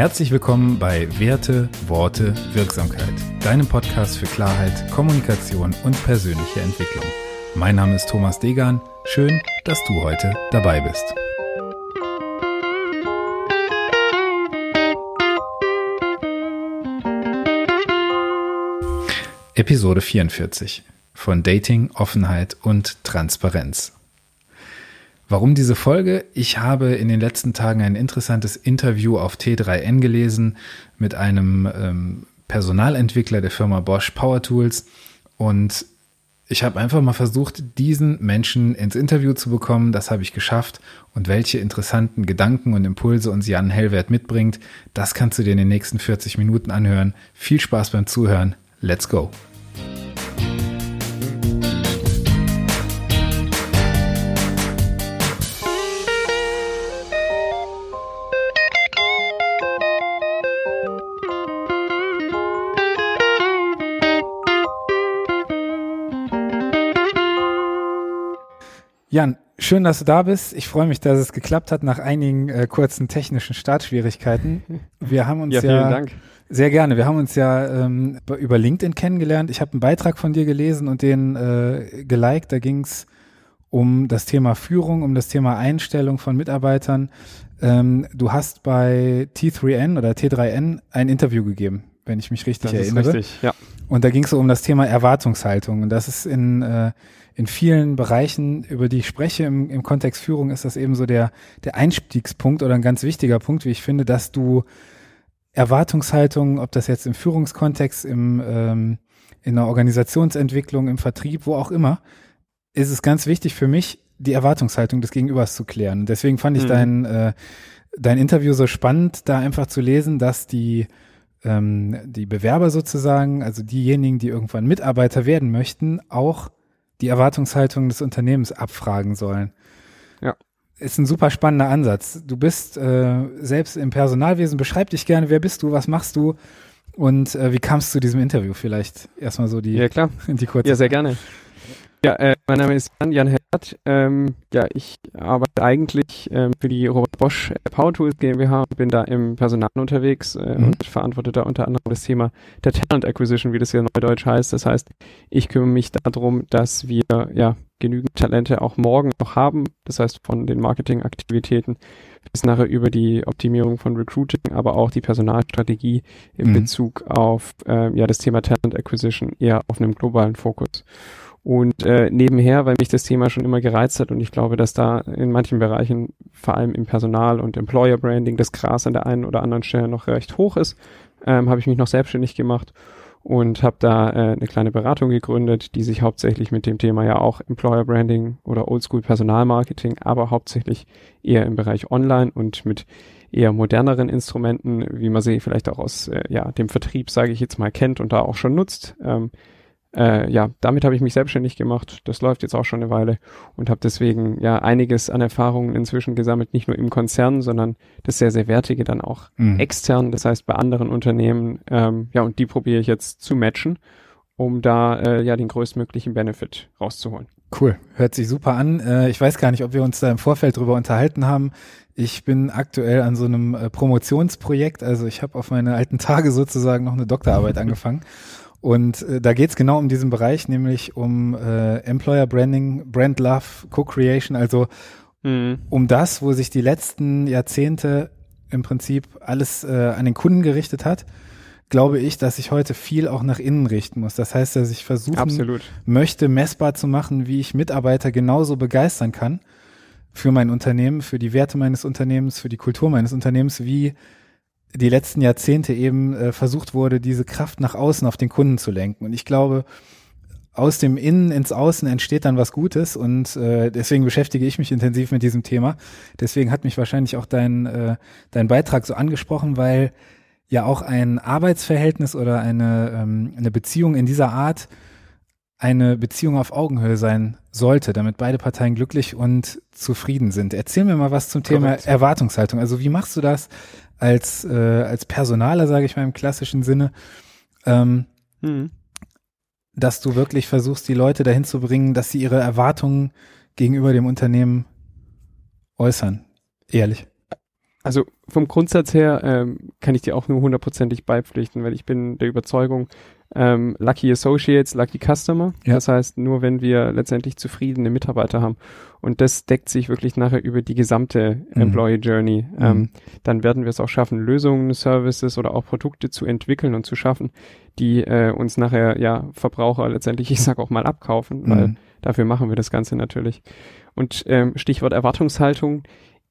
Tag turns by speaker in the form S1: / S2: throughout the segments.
S1: Herzlich willkommen bei Werte, Worte, Wirksamkeit, deinem Podcast für Klarheit, Kommunikation und persönliche Entwicklung. Mein Name ist Thomas Degan. Schön, dass du heute dabei bist. Episode 44 von Dating, Offenheit und Transparenz. Warum diese Folge? Ich habe in den letzten Tagen ein interessantes Interview auf T3N gelesen mit einem ähm, Personalentwickler der Firma Bosch Power Tools und ich habe einfach mal versucht, diesen Menschen ins Interview zu bekommen. Das habe ich geschafft. Und welche interessanten Gedanken und Impulse uns Jan Hellwert mitbringt, das kannst du dir in den nächsten 40 Minuten anhören. Viel Spaß beim Zuhören. Let's go. Jan, schön, dass du da bist. Ich freue mich, dass es geklappt hat nach einigen äh, kurzen technischen Startschwierigkeiten. Wir haben uns ja,
S2: ja
S1: sehr gerne. Wir haben uns ja ähm, über LinkedIn kennengelernt. Ich habe einen Beitrag von dir gelesen und den äh, geliked. Da ging es um das Thema Führung, um das Thema Einstellung von Mitarbeitern. Ähm, du hast bei T3N oder T3N ein Interview gegeben, wenn ich mich richtig
S2: das
S1: erinnere.
S2: Ist richtig, ja.
S1: Und da ging es so um das Thema Erwartungshaltung. Und das ist in äh, in vielen Bereichen, über die ich spreche im, im Kontext Führung, ist das eben so der, der Einstiegspunkt oder ein ganz wichtiger Punkt, wie ich finde, dass du Erwartungshaltung, ob das jetzt im Führungskontext, im, ähm, in der Organisationsentwicklung, im Vertrieb, wo auch immer, ist es ganz wichtig für mich, die Erwartungshaltung des Gegenübers zu klären. Deswegen fand ich mhm. dein, äh, dein Interview so spannend, da einfach zu lesen, dass die, ähm, die Bewerber sozusagen, also diejenigen, die irgendwann Mitarbeiter werden möchten, auch die Erwartungshaltung des Unternehmens abfragen sollen.
S2: Ja.
S1: Ist ein super spannender Ansatz. Du bist äh, selbst im Personalwesen. Beschreib dich gerne. Wer bist du? Was machst du? Und äh, wie kamst du zu diesem Interview? Vielleicht erstmal so die,
S2: ja, klar.
S1: die kurze.
S2: Ja, sehr gerne. Ja, äh, mein Name ist Jan, Jan Hert. Ähm, ja, ich arbeite eigentlich ähm, für die Robert Bosch Power Tools GmbH und bin da im Personal unterwegs äh, mhm. und verantworte da unter anderem das Thema der Talent Acquisition, wie das hier neudeutsch heißt. Das heißt, ich kümmere mich darum, dass wir ja genügend Talente auch morgen noch haben. Das heißt, von den Marketingaktivitäten bis nachher über die Optimierung von Recruiting, aber auch die Personalstrategie in mhm. Bezug auf äh, ja das Thema Talent Acquisition eher auf einem globalen Fokus. Und äh, nebenher, weil mich das Thema schon immer gereizt hat und ich glaube, dass da in manchen Bereichen, vor allem im Personal- und Employer Branding, das Gras an der einen oder anderen Stelle noch recht hoch ist, ähm, habe ich mich noch selbstständig gemacht und habe da äh, eine kleine Beratung gegründet, die sich hauptsächlich mit dem Thema ja auch Employer Branding oder Oldschool Personalmarketing, aber hauptsächlich eher im Bereich Online und mit eher moderneren Instrumenten, wie man sie vielleicht auch aus äh, ja, dem Vertrieb, sage ich jetzt mal, kennt und da auch schon nutzt, ähm, äh, ja, damit habe ich mich selbstständig gemacht. Das läuft jetzt auch schon eine Weile und habe deswegen ja einiges an Erfahrungen inzwischen gesammelt, nicht nur im Konzern, sondern das sehr, sehr Wertige dann auch mhm. extern, das heißt bei anderen Unternehmen. Ähm, ja, und die probiere ich jetzt zu matchen, um da äh, ja den größtmöglichen Benefit rauszuholen.
S1: Cool, hört sich super an. Äh, ich weiß gar nicht, ob wir uns da im Vorfeld drüber unterhalten haben. Ich bin aktuell an so einem äh, Promotionsprojekt, also ich habe auf meine alten Tage sozusagen noch eine Doktorarbeit angefangen und äh, da geht es genau um diesen Bereich, nämlich um äh, Employer Branding, Brand Love, Co-Creation, also mhm. um das, wo sich die letzten Jahrzehnte im Prinzip alles äh, an den Kunden gerichtet hat, glaube ich, dass ich heute viel auch nach innen richten muss. Das heißt, dass ich versuchen
S2: Absolut.
S1: möchte, messbar zu machen, wie ich Mitarbeiter genauso begeistern kann für mein Unternehmen, für die Werte meines Unternehmens, für die Kultur meines Unternehmens, wie die letzten Jahrzehnte eben äh, versucht wurde, diese Kraft nach außen auf den Kunden zu lenken. Und ich glaube, aus dem Innen ins Außen entsteht dann was Gutes und äh, deswegen beschäftige ich mich intensiv mit diesem Thema. Deswegen hat mich wahrscheinlich auch dein, äh, dein Beitrag so angesprochen, weil ja auch ein Arbeitsverhältnis oder eine, ähm, eine Beziehung in dieser Art eine Beziehung auf Augenhöhe sein sollte, damit beide Parteien glücklich und zufrieden sind. Erzähl mir mal was zum Thema Korrekt. Erwartungshaltung. Also wie machst du das als, äh, als Personaler, sage ich mal im klassischen Sinne, ähm, mhm. dass du wirklich versuchst, die Leute dahin zu bringen, dass sie ihre Erwartungen gegenüber dem Unternehmen äußern. Ehrlich.
S2: Also vom Grundsatz her ähm, kann ich dir auch nur hundertprozentig beipflichten, weil ich bin der Überzeugung, ähm, Lucky Associates, Lucky Customer. Ja. Das heißt, nur wenn wir letztendlich zufriedene Mitarbeiter haben und das deckt sich wirklich nachher über die gesamte mhm. Employee Journey, mhm. ähm, dann werden wir es auch schaffen, Lösungen, Services oder auch Produkte zu entwickeln und zu schaffen, die äh, uns nachher ja Verbraucher letztendlich, ich sag auch mal, abkaufen, weil mhm. dafür machen wir das Ganze natürlich. Und ähm, Stichwort Erwartungshaltung.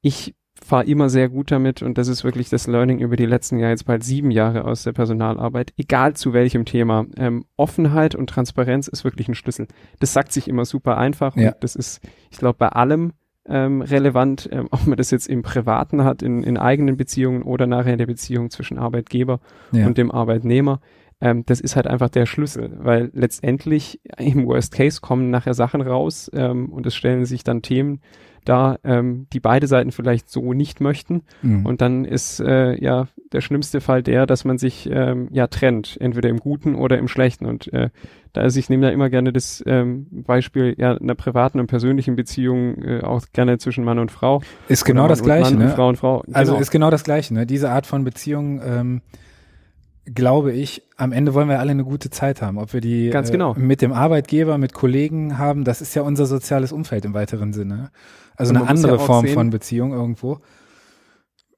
S2: Ich fahre immer sehr gut damit und das ist wirklich das Learning über die letzten Jahre, jetzt bald sieben Jahre aus der Personalarbeit, egal zu welchem Thema. Ähm, Offenheit und Transparenz ist wirklich ein Schlüssel. Das sagt sich immer super einfach ja. und das ist, ich glaube, bei allem ähm, relevant, ähm, ob man das jetzt im Privaten hat, in, in eigenen Beziehungen oder nachher in der Beziehung zwischen Arbeitgeber ja. und dem Arbeitnehmer. Ähm, das ist halt einfach der Schlüssel, weil letztendlich im Worst Case kommen nachher Sachen raus ähm, und es stellen sich dann Themen da ähm, die beide Seiten vielleicht so nicht möchten. Mhm. Und dann ist äh, ja der schlimmste Fall der, dass man sich ähm, ja trennt, entweder im Guten oder im Schlechten. Und äh, da ist, ich nehme da immer gerne das ähm, Beispiel ja einer privaten und persönlichen Beziehung äh, auch gerne zwischen Mann und Frau.
S1: Ist genau das Gleiche,
S2: ne? Frau und Frau.
S1: Also genau. ist genau das Gleiche, ne? Diese Art von Beziehung. Ähm glaube ich, am Ende wollen wir alle eine gute Zeit haben. Ob wir die
S2: Ganz genau.
S1: äh, mit dem Arbeitgeber, mit Kollegen haben, das ist ja unser soziales Umfeld im weiteren Sinne. Also eine andere ja Form sehen, von Beziehung irgendwo.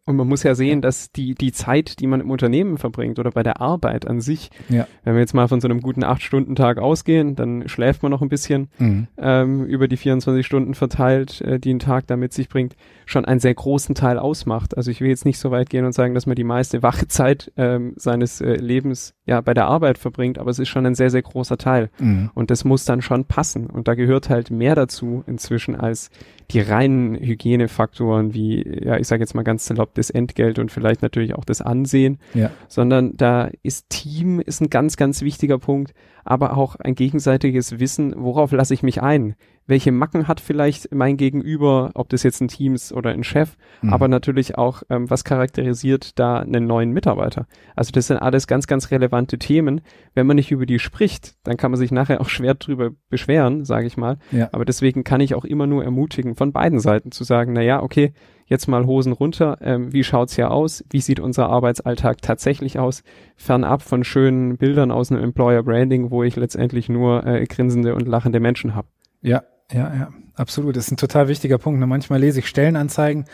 S2: Und man muss ja sehen, dass die, die Zeit, die man im Unternehmen verbringt oder bei der Arbeit an sich, ja. wenn wir jetzt mal von so einem guten Acht-Stunden-Tag ausgehen, dann schläft man noch ein bisschen mhm. ähm, über die 24 Stunden verteilt, äh, die ein Tag da mit sich bringt, schon einen sehr großen Teil ausmacht. Also ich will jetzt nicht so weit gehen und sagen, dass man die meiste wache Zeit ähm, seines äh, Lebens ja bei der Arbeit verbringt, aber es ist schon ein sehr, sehr großer Teil. Mhm. Und das muss dann schon passen. Und da gehört halt mehr dazu inzwischen als die reinen Hygienefaktoren wie, ja, ich sage jetzt mal ganz salopp, das Entgelt und vielleicht natürlich auch das Ansehen, ja. sondern da ist Team ist ein ganz, ganz wichtiger Punkt, aber auch ein gegenseitiges Wissen, worauf lasse ich mich ein? Welche Macken hat vielleicht mein Gegenüber, ob das jetzt ein Teams oder ein Chef, mhm. aber natürlich auch, ähm, was charakterisiert da einen neuen Mitarbeiter. Also das sind alles ganz, ganz relevante Themen. Wenn man nicht über die spricht, dann kann man sich nachher auch schwer drüber beschweren, sage ich mal. Ja. Aber deswegen kann ich auch immer nur ermutigen, von beiden Seiten zu sagen, na ja, okay, jetzt mal Hosen runter, ähm, wie schaut's hier aus? Wie sieht unser Arbeitsalltag tatsächlich aus? Fernab von schönen Bildern aus einem Employer Branding, wo ich letztendlich nur äh, grinsende und lachende Menschen habe.
S1: Ja, ja, ja, absolut. Das ist ein total wichtiger Punkt. Ne? Manchmal lese ich Stellenanzeigen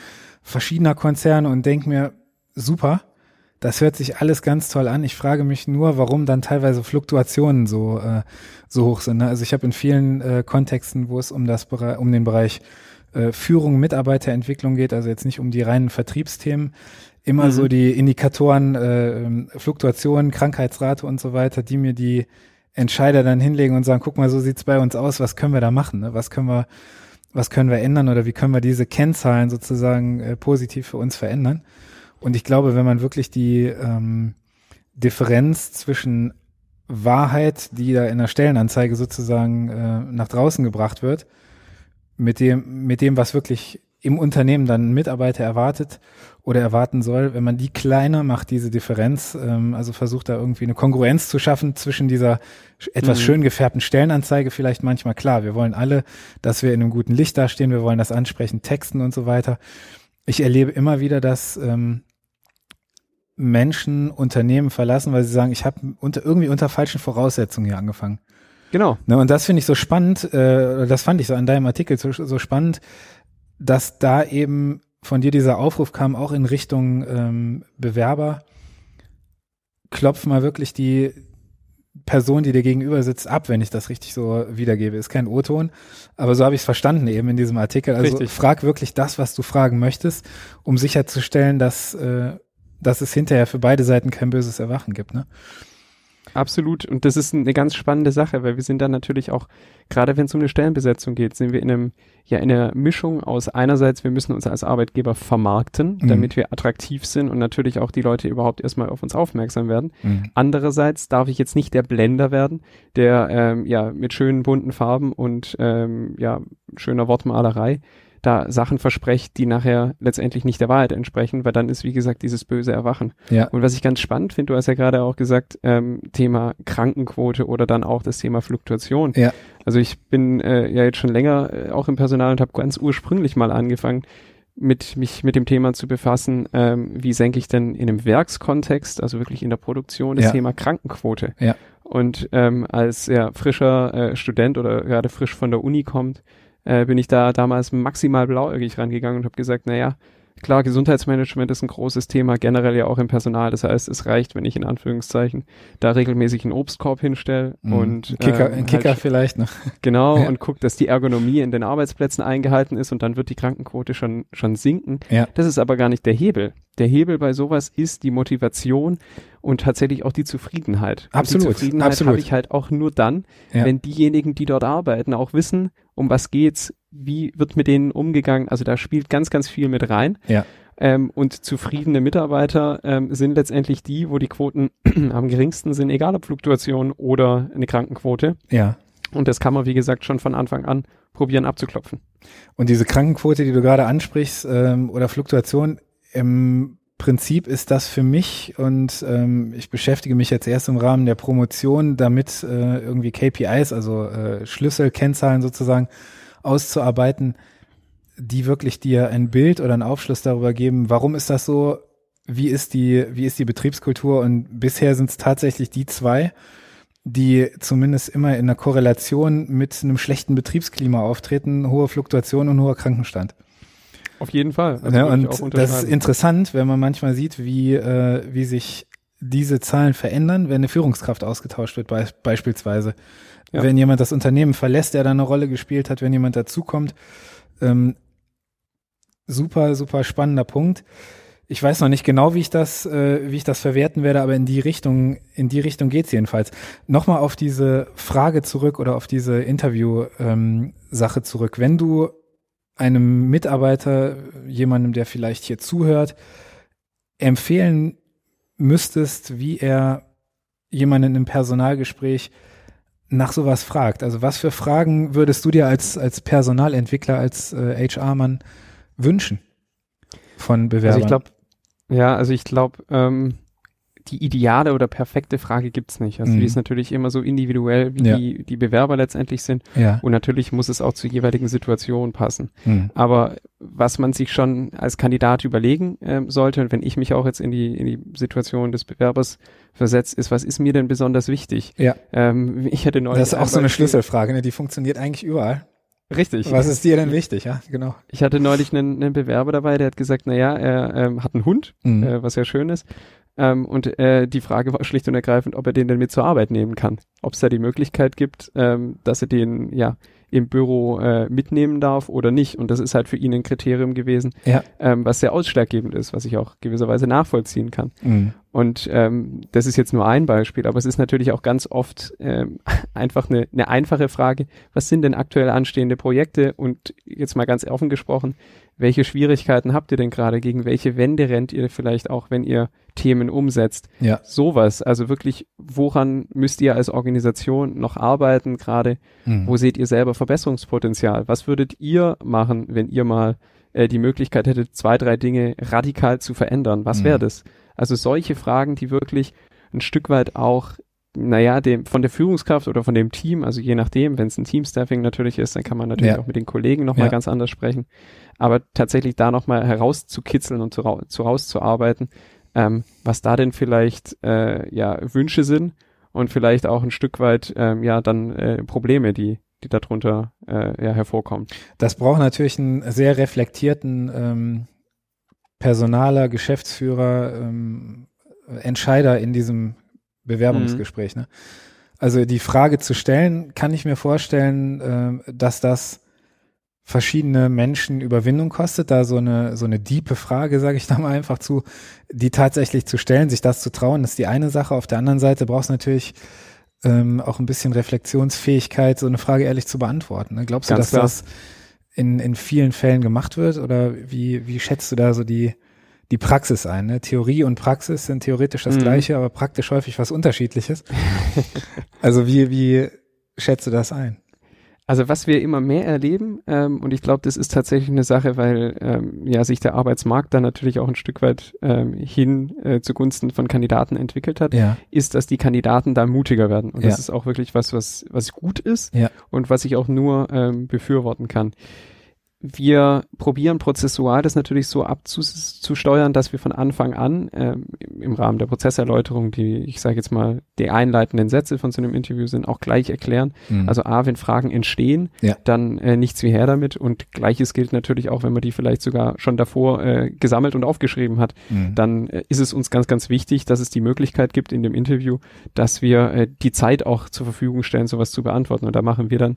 S1: verschiedener Konzerne und denke mir, super, das hört sich alles ganz toll an. Ich frage mich nur, warum dann teilweise Fluktuationen so äh, so hoch sind. Ne? Also ich habe in vielen äh, Kontexten, wo es um das um den Bereich äh, Führung, Mitarbeiterentwicklung geht, also jetzt nicht um die reinen Vertriebsthemen, immer mhm. so die Indikatoren, äh, Fluktuationen, Krankheitsrate und so weiter, die mir die Entscheider dann hinlegen und sagen, guck mal, so sieht's bei uns aus, was können wir da machen? Ne? Was können wir, was können wir ändern oder wie können wir diese Kennzahlen sozusagen äh, positiv für uns verändern? Und ich glaube, wenn man wirklich die ähm, Differenz zwischen Wahrheit, die da in der Stellenanzeige sozusagen äh, nach draußen gebracht wird, mit dem, mit dem, was wirklich im Unternehmen dann Mitarbeiter erwartet oder erwarten soll, wenn man die kleiner macht, diese Differenz, ähm, also versucht da irgendwie eine Kongruenz zu schaffen zwischen dieser etwas mhm. schön gefärbten Stellenanzeige vielleicht manchmal klar. Wir wollen alle, dass wir in einem guten Licht dastehen, wir wollen das ansprechend texten und so weiter. Ich erlebe immer wieder, dass ähm, Menschen Unternehmen verlassen, weil sie sagen, ich habe unter, irgendwie unter falschen Voraussetzungen hier angefangen.
S2: Genau.
S1: Ne, und das finde ich so spannend, äh, das fand ich so an deinem Artikel so, so spannend, dass da eben von dir dieser Aufruf kam, auch in Richtung ähm, Bewerber, klopf mal wirklich die Person, die dir gegenüber sitzt, ab, wenn ich das richtig so wiedergebe. Ist kein O-Ton, aber so habe ich es verstanden eben in diesem Artikel. Also richtig. frag wirklich das, was du fragen möchtest, um sicherzustellen, dass, äh, dass es hinterher für beide Seiten kein böses Erwachen gibt. Ne?
S2: Absolut. Und das ist eine ganz spannende Sache, weil wir sind dann natürlich auch, gerade wenn es um eine Stellenbesetzung geht, sind wir in einem, ja, in einer Mischung aus einerseits, wir müssen uns als Arbeitgeber vermarkten, mhm. damit wir attraktiv sind und natürlich auch die Leute überhaupt erstmal auf uns aufmerksam werden. Mhm. Andererseits darf ich jetzt nicht der Blender werden, der, ähm, ja, mit schönen bunten Farben und, ähm, ja, schöner Wortmalerei da Sachen versprecht, die nachher letztendlich nicht der Wahrheit entsprechen, weil dann ist, wie gesagt, dieses böse Erwachen. Ja. Und was ich ganz spannend finde, du hast ja gerade auch gesagt, ähm, Thema Krankenquote oder dann auch das Thema Fluktuation. Ja. Also ich bin äh, ja jetzt schon länger äh, auch im Personal und habe ganz ursprünglich mal angefangen, mit mich mit dem Thema zu befassen, ähm, wie senke ich denn in einem Werkskontext, also wirklich in der Produktion, das
S1: Ja.
S2: Thema Krankenquote.
S1: Ja.
S2: Und ähm, als ja, frischer äh, Student oder gerade frisch von der Uni kommt, äh, bin ich da damals maximal blauäugig rangegangen und habe gesagt, naja, klar, Gesundheitsmanagement ist ein großes Thema, generell ja auch im Personal. Das heißt, es reicht, wenn ich in Anführungszeichen da regelmäßig einen Obstkorb hinstelle
S1: Mhm.
S2: und
S1: Ein Kicker,
S2: ähm,
S1: ein Kicker
S2: halt
S1: vielleicht noch.
S2: Genau,
S1: Ja.
S2: und guckt, dass die Ergonomie in den Arbeitsplätzen eingehalten ist und dann wird die Krankenquote schon, schon sinken.
S1: Ja.
S2: Das ist aber gar nicht der Hebel. Der Hebel bei sowas ist die Motivation und tatsächlich auch die Zufriedenheit.
S1: Absolut,
S2: Und die Zufriedenheit habe ich halt auch nur dann,
S1: Ja.
S2: wenn diejenigen, die dort arbeiten, auch wissen, um was geht's, wie wird mit denen umgegangen. Also da spielt ganz, ganz viel mit rein.
S1: Ja.
S2: Ähm, und zufriedene Mitarbeiter ähm, sind letztendlich die, wo die Quoten am geringsten sind, egal ob Fluktuation oder eine Krankenquote.
S1: Ja.
S2: Und das kann man, wie gesagt, schon von Anfang an probieren abzuklopfen.
S1: Und diese Krankenquote, die du gerade ansprichst, ähm, oder Fluktuation, im Prinzip ist das für mich und ähm, ich beschäftige mich jetzt erst im Rahmen der Promotion damit, äh, irgendwie KPIs, also äh, Schlüsselkennzahlen sozusagen auszuarbeiten, die wirklich dir ein Bild oder einen Aufschluss darüber geben, warum ist das so, wie ist die, wie ist die Betriebskultur und bisher sind es tatsächlich die zwei, die zumindest immer in einer Korrelation mit einem schlechten Betriebsklima auftreten, hohe Fluktuation und hoher Krankenstand.
S2: Auf jeden Fall. Also
S1: ja, und das ist interessant, wenn man manchmal sieht, wie, äh, wie sich diese Zahlen verändern, wenn eine Führungskraft ausgetauscht wird, be beispielsweise.
S2: Ja.
S1: Wenn jemand das Unternehmen verlässt, der da eine Rolle gespielt hat, wenn jemand dazukommt. Ähm, super, super spannender Punkt. Ich weiß noch nicht genau, wie ich das, äh, wie ich das verwerten werde, aber in die Richtung, in die Richtung geht's jedenfalls. Nochmal auf diese Frage zurück oder auf diese Interview-Sache zurück. Wenn du einem Mitarbeiter, jemandem, der vielleicht hier zuhört, empfehlen müsstest, wie er jemanden im Personalgespräch nach sowas fragt. Also was für Fragen würdest du dir als, als Personalentwickler, als äh, HR-Mann wünschen von Bewerbern?
S2: Also ich glaube, ja, also ich glaube, ähm, die ideale oder perfekte Frage gibt's nicht. Also
S1: Mhm.
S2: die ist natürlich immer so individuell, wie
S1: Ja.
S2: die, die Bewerber letztendlich sind.
S1: ja.
S2: Und natürlich muss es auch zur jeweiligen Situation passen.
S1: Hm.
S2: Aber was man sich schon als Kandidat überlegen ähm, sollte, und wenn ich mich auch jetzt in die, in die Situation des Bewerbers versetzt, ist, was ist mir denn besonders wichtig?
S1: Ja.
S2: Ähm, ich hätte neulich
S1: Das ist auch so eine Schlüsselfrage, ne? die funktioniert eigentlich überall.
S2: Richtig.
S1: Was ist dir denn wichtig? Ja, genau.
S2: Ich hatte neulich einen, einen Bewerber dabei, der hat gesagt, na ja, er ähm, hat einen Hund,
S1: Mhm.
S2: äh, was ja schön ist. Ähm, und äh, die Frage war schlicht und ergreifend, ob er den denn mit zur Arbeit nehmen kann. Ob es da die Möglichkeit gibt, ähm, dass er den ja im Büro äh, mitnehmen darf oder nicht. Und das ist halt für ihn ein Kriterium gewesen,
S1: Ja.
S2: ähm, was sehr ausschlaggebend ist, was ich auch gewisserweise nachvollziehen kann.
S1: Mhm.
S2: Und ähm, das ist jetzt nur ein Beispiel, aber es ist natürlich auch ganz oft ähm, einfach eine, eine einfache Frage, was sind denn aktuell anstehende Projekte und jetzt mal ganz offen gesprochen, welche Schwierigkeiten habt ihr denn gerade, gegen welche Wände rennt ihr vielleicht auch, wenn ihr Themen umsetzt?
S1: Ja.
S2: Sowas, also wirklich, woran müsst ihr als Organisation noch arbeiten gerade?
S1: Mhm.
S2: Wo seht ihr selber Verbesserungspotenzial? Was würdet ihr machen, wenn ihr mal äh, die Möglichkeit hättet, zwei, drei Dinge radikal zu verändern? Was
S1: Mhm.
S2: wäre das? Also solche Fragen, die wirklich ein Stück weit auch, naja, dem, von der Führungskraft oder von dem Team, also je nachdem, wenn es ein Teamstaffing natürlich ist, dann kann man natürlich
S1: Ja.
S2: auch mit den Kollegen nochmal
S1: Ja.
S2: ganz anders sprechen. Aber tatsächlich da nochmal herauszukitzeln und zu, zu rauszuarbeiten, ähm, was da denn vielleicht äh, ja Wünsche sind und vielleicht auch ein Stück weit ähm, ja dann äh, Probleme, die die darunter äh, ja hervorkommen.
S1: Das braucht natürlich einen sehr reflektierten ähm, Personaler, Geschäftsführer, ähm, Entscheider in diesem Bewerbungsgespräch. Ne? Also die Frage zu stellen, kann ich mir vorstellen, ähm, dass das verschiedene Menschen Überwindung kostet, da so eine so eine diepe Frage, sage ich da mal einfach zu, die tatsächlich zu stellen, sich das zu trauen, ist die eine Sache. Auf der anderen Seite brauchst du natürlich ähm, auch ein bisschen Reflexionsfähigkeit, so eine Frage ehrlich zu beantworten. Ne? Glaubst du,
S2: Ganz
S1: dass
S2: klar.
S1: das in, in vielen Fällen gemacht wird oder wie, wie schätzt du da so die, die Praxis ein? Ne? Theorie und Praxis sind theoretisch das
S2: Mhm.
S1: gleiche, aber praktisch häufig was unterschiedliches. also wie, wie schätzt du das ein?
S2: Also was wir immer mehr erleben, ähm, und ich glaube, das ist tatsächlich eine Sache, weil ähm, ja sich der Arbeitsmarkt dann natürlich auch ein Stück weit ähm, hin äh, zugunsten von Kandidaten entwickelt hat,
S1: Ja.
S2: ist, dass die Kandidaten da mutiger werden. Und
S1: Ja.
S2: das ist auch wirklich was, was, was gut ist
S1: Ja.
S2: und was ich auch nur ähm, befürworten kann. Wir probieren prozessual das natürlich so abzusteuern, dass wir von Anfang an ähm, im Rahmen der Prozesserläuterung, die ich sage jetzt mal die einleitenden Sätze von so einem Interview sind, auch gleich erklären. Mhm. Also a, wenn Fragen entstehen, ja. dann äh, nichts wie her damit und gleiches gilt natürlich auch, wenn man die vielleicht sogar schon davor äh, gesammelt und aufgeschrieben hat, mhm. dann äh, ist es uns ganz, ganz wichtig, dass es die Möglichkeit gibt in dem Interview, dass wir äh, die Zeit auch zur Verfügung stellen, sowas zu beantworten und da machen wir dann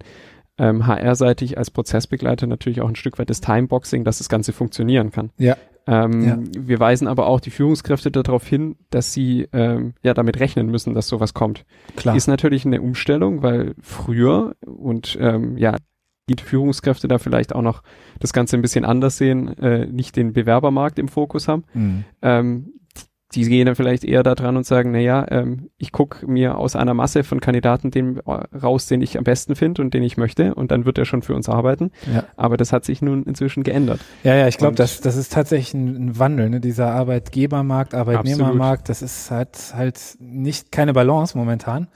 S2: ähm, HR-seitig als Prozessbegleiter natürlich auch ein Stück weit das Timeboxing, dass das Ganze funktionieren kann.
S1: Ja.
S2: Ähm, ja. Wir weisen aber auch die Führungskräfte darauf hin, dass sie ähm, ja damit rechnen müssen, dass sowas kommt.
S1: Klar.
S2: Ist natürlich eine Umstellung, weil früher und ähm, ja die Führungskräfte da vielleicht auch noch das Ganze ein bisschen anders sehen, äh, nicht den Bewerbermarkt im Fokus haben. Mhm. Ähm, die gehen dann vielleicht eher da dran und sagen, naja, ähm, ich gucke mir aus einer Masse von Kandidaten den raus, den ich am besten finde und den ich möchte und dann wird er schon für uns arbeiten. Ja. Aber das hat sich nun inzwischen geändert.
S1: Ja, ja, ich glaube, das, das ist tatsächlich ein, ein Wandel, ne? dieser Arbeitgebermarkt, Arbeitnehmermarkt, das ist halt, halt nicht keine Balance momentan.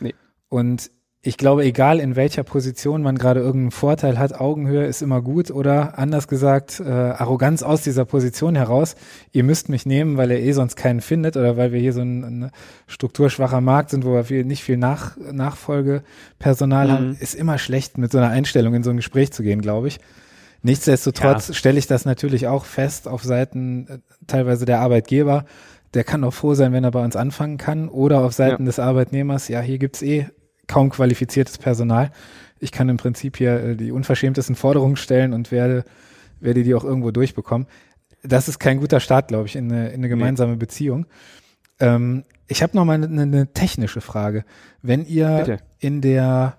S1: Nee. Und ich glaube, egal in welcher Position man gerade irgendeinen Vorteil hat, Augenhöhe ist immer gut oder anders gesagt, äh, Arroganz aus dieser Position heraus. Ihr müsst mich nehmen, weil ihr eh sonst keinen findet oder weil wir hier so ein, ein strukturschwacher Markt sind, wo wir viel, nicht viel Nach, Nachfolgepersonal mhm. haben, ist immer schlecht, mit so einer Einstellung in so ein Gespräch zu gehen, glaube ich. Nichtsdestotrotz ja. stelle ich das natürlich auch fest auf Seiten äh, teilweise der Arbeitgeber. Der kann auch froh sein, wenn er bei uns anfangen kann. Oder auf Seiten ja. des Arbeitnehmers, ja, hier gibt's eh kaum qualifiziertes Personal. Ich kann im Prinzip hier äh, die unverschämtesten Forderungen stellen und werde, werde die auch irgendwo durchbekommen. Das ist kein guter Start, glaube ich, in eine, in eine gemeinsame nee. Beziehung. Ähm, ich habe noch mal eine, eine, technische Frage. Wenn ihr Bitte. in der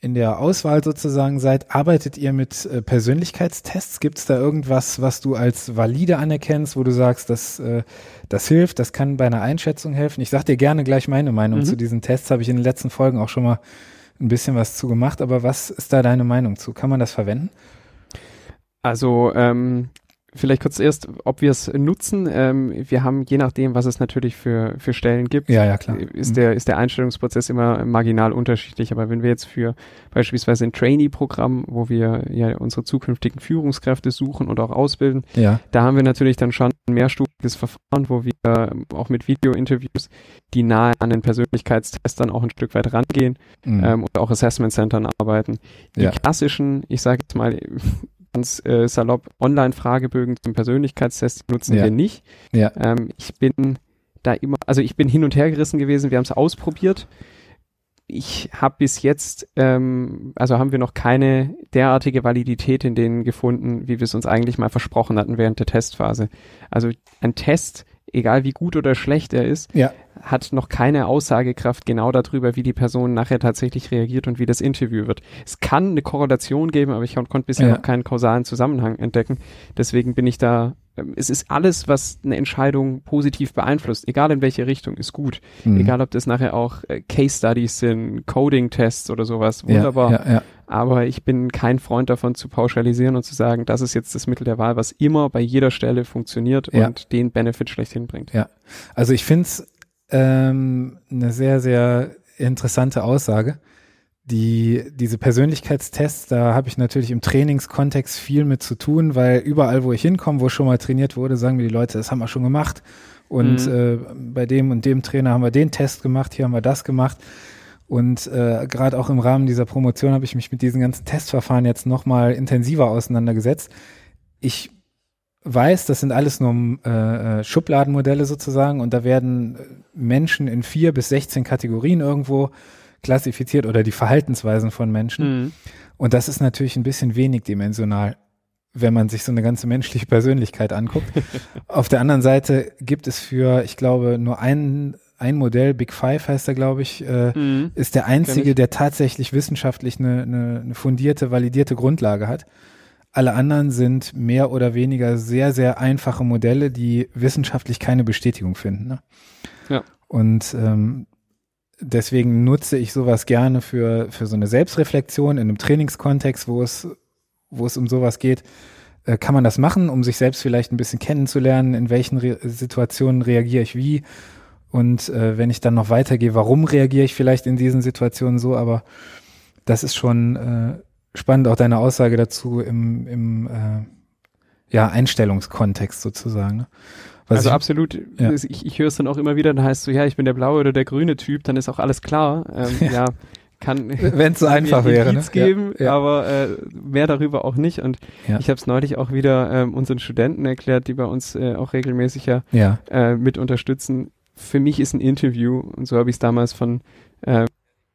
S1: in der Auswahl sozusagen seid, arbeitet ihr mit äh, Persönlichkeitstests? Gibt es da irgendwas, was du als valide anerkennst, wo du sagst, das, äh, das hilft, das kann bei einer Einschätzung helfen? Ich sag dir gerne gleich meine Meinung mhm. zu diesen Tests, habe ich in den letzten Folgen auch schon mal ein bisschen was zu gemacht, aber was ist da deine Meinung zu? Kann man das verwenden?
S2: Also ähm, Vielleicht kurz erst, ob wir es nutzen. Ähm, wir haben, je nachdem, was es natürlich für, für Stellen gibt,
S1: ja, ja, klar.
S2: ist, der, ist der Einstellungsprozess immer marginal unterschiedlich. Aber wenn wir jetzt für beispielsweise ein Trainee-Programm, wo wir ja unsere zukünftigen Führungskräfte suchen und auch ausbilden, ja. da haben wir natürlich dann schon ein mehrstufiges Verfahren, wo wir auch mit Video-Interviews, die nahe an den Persönlichkeitstest dann auch ein Stück weit rangehen mhm. ähm, und auch Assessment-Centern arbeiten. Die klassischen, ich sage jetzt mal, ganz äh, salopp Online-Fragebögen zum Persönlichkeitstest nutzen ja. wir nicht. Ja. Ähm, ich bin da immer, also ich bin hin und her gerissen gewesen, wir haben es ausprobiert. Ich habe bis jetzt, ähm, also haben wir noch keine derartige Validität in denen gefunden, wie wir es uns eigentlich mal versprochen hatten während der Testphase. Also ein Test egal wie gut oder schlecht er ist, ja. Hat noch keine Aussagekraft genau darüber, wie die Person nachher tatsächlich reagiert und wie das Interview wird. Es kann eine Korrelation geben, aber ich konnte bisher ja. noch keinen kausalen Zusammenhang entdecken. Deswegen bin ich da es ist alles, was eine Entscheidung positiv beeinflusst, egal in welche Richtung, ist gut. Mhm. Egal, ob das nachher auch äh, Case Studies sind, Coding-Tests oder sowas, wunderbar. Ja, ja, Aber ich bin kein Freund davon zu pauschalisieren und zu sagen, das ist jetzt das Mittel der Wahl, was immer bei jeder Stelle funktioniert und den Benefit schlechthin bringt.
S1: Ja, also ich finde es ähm, eine sehr, sehr interessante Aussage die, diese Persönlichkeitstests, da habe ich natürlich im Trainingskontext viel mit zu tun, weil überall, wo ich hinkomme, wo schon mal trainiert wurde, sagen mir die Leute, das haben wir schon gemacht. Und mhm. äh, bei dem und dem Trainer haben wir den Test gemacht, hier haben wir das gemacht. Und äh, gerade auch im Rahmen dieser Promotion habe ich mich mit diesen ganzen Testverfahren jetzt nochmal intensiver auseinandergesetzt. Ich weiß, das sind alles nur äh, äh, Schubladenmodelle sozusagen und da werden Menschen in vier bis 16 Kategorien irgendwo klassifiziert oder die Verhaltensweisen von Menschen. Mhm. Und das ist natürlich ein bisschen wenig dimensional, wenn man sich so eine ganze menschliche Persönlichkeit anguckt. Auf der anderen Seite gibt es für, ich glaube, nur ein, ein Modell, Big Five heißt er, glaube ich, äh, mhm. ist der einzige, der tatsächlich wissenschaftlich eine, eine, eine fundierte, validierte Grundlage hat. Alle anderen sind mehr oder weniger sehr, sehr einfache Modelle, die wissenschaftlich keine Bestätigung finden. Ne? Ja. Und ähm, deswegen nutze ich sowas gerne für, für so eine Selbstreflexion in einem Trainingskontext, wo es, wo es um sowas geht. Äh, kann man das machen, um sich selbst vielleicht ein bisschen kennenzulernen, in welchen Re Situationen reagiere ich wie und äh, wenn ich dann noch weitergehe, warum reagiere ich vielleicht in diesen Situationen so, aber das ist schon, äh, spannend auch deine Aussage dazu im, im äh, ja, Einstellungskontext sozusagen. Ne?
S2: Was also ich, absolut, ja. ich, ich höre es dann auch immer wieder, dann heißt so, ja, ich bin der blaue oder der grüne Typ, dann ist auch alles klar. Ähm, ja. ja. kann
S1: wenn es so einfach wäre,
S2: ne? geben, ja, aber äh, mehr darüber auch nicht. Und ich habe es neulich auch wieder ähm, unseren Studenten erklärt, die bei uns äh, auch regelmäßig ja, Äh, mit unterstützen. Für mich ist ein Interview, und so habe ich es damals von äh,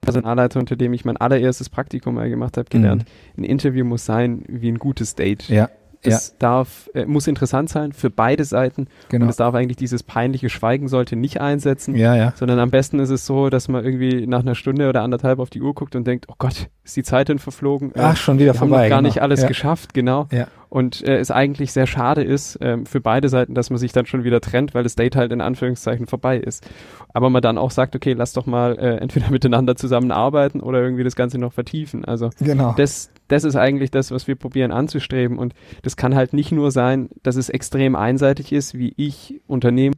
S2: Personalleiter, unter dem ich mein allererstes Praktikum mal gemacht habe, gelernt. Mhm. Ein Interview muss sein wie ein gutes Date.
S1: Ja.
S2: Es ja. darf, äh, muss interessant sein für beide Seiten. Genau. Und es darf eigentlich dieses peinliche Schweigen sollte nicht einsetzen.
S1: Ja, ja.
S2: Sondern am besten ist es so, dass man irgendwie nach einer Stunde oder anderthalb auf die Uhr guckt und denkt, oh Gott, ist die Zeit denn verflogen?
S1: Ach, schon wieder
S2: wir
S1: vorbei.
S2: Haben noch gar
S1: genau.
S2: nicht alles
S1: ja.
S2: geschafft, genau.
S1: Ja.
S2: Und äh, es eigentlich sehr schade ist ähm, für beide Seiten, dass man sich dann schon wieder trennt, weil das Date halt in Anführungszeichen vorbei ist. Aber man dann auch sagt, okay, lass doch mal äh, entweder miteinander zusammenarbeiten oder irgendwie das Ganze noch vertiefen. Also
S1: genau.
S2: das, das ist eigentlich das, was wir probieren anzustreben. Und das kann halt nicht nur sein, dass es extrem einseitig ist, wie ich Unternehmen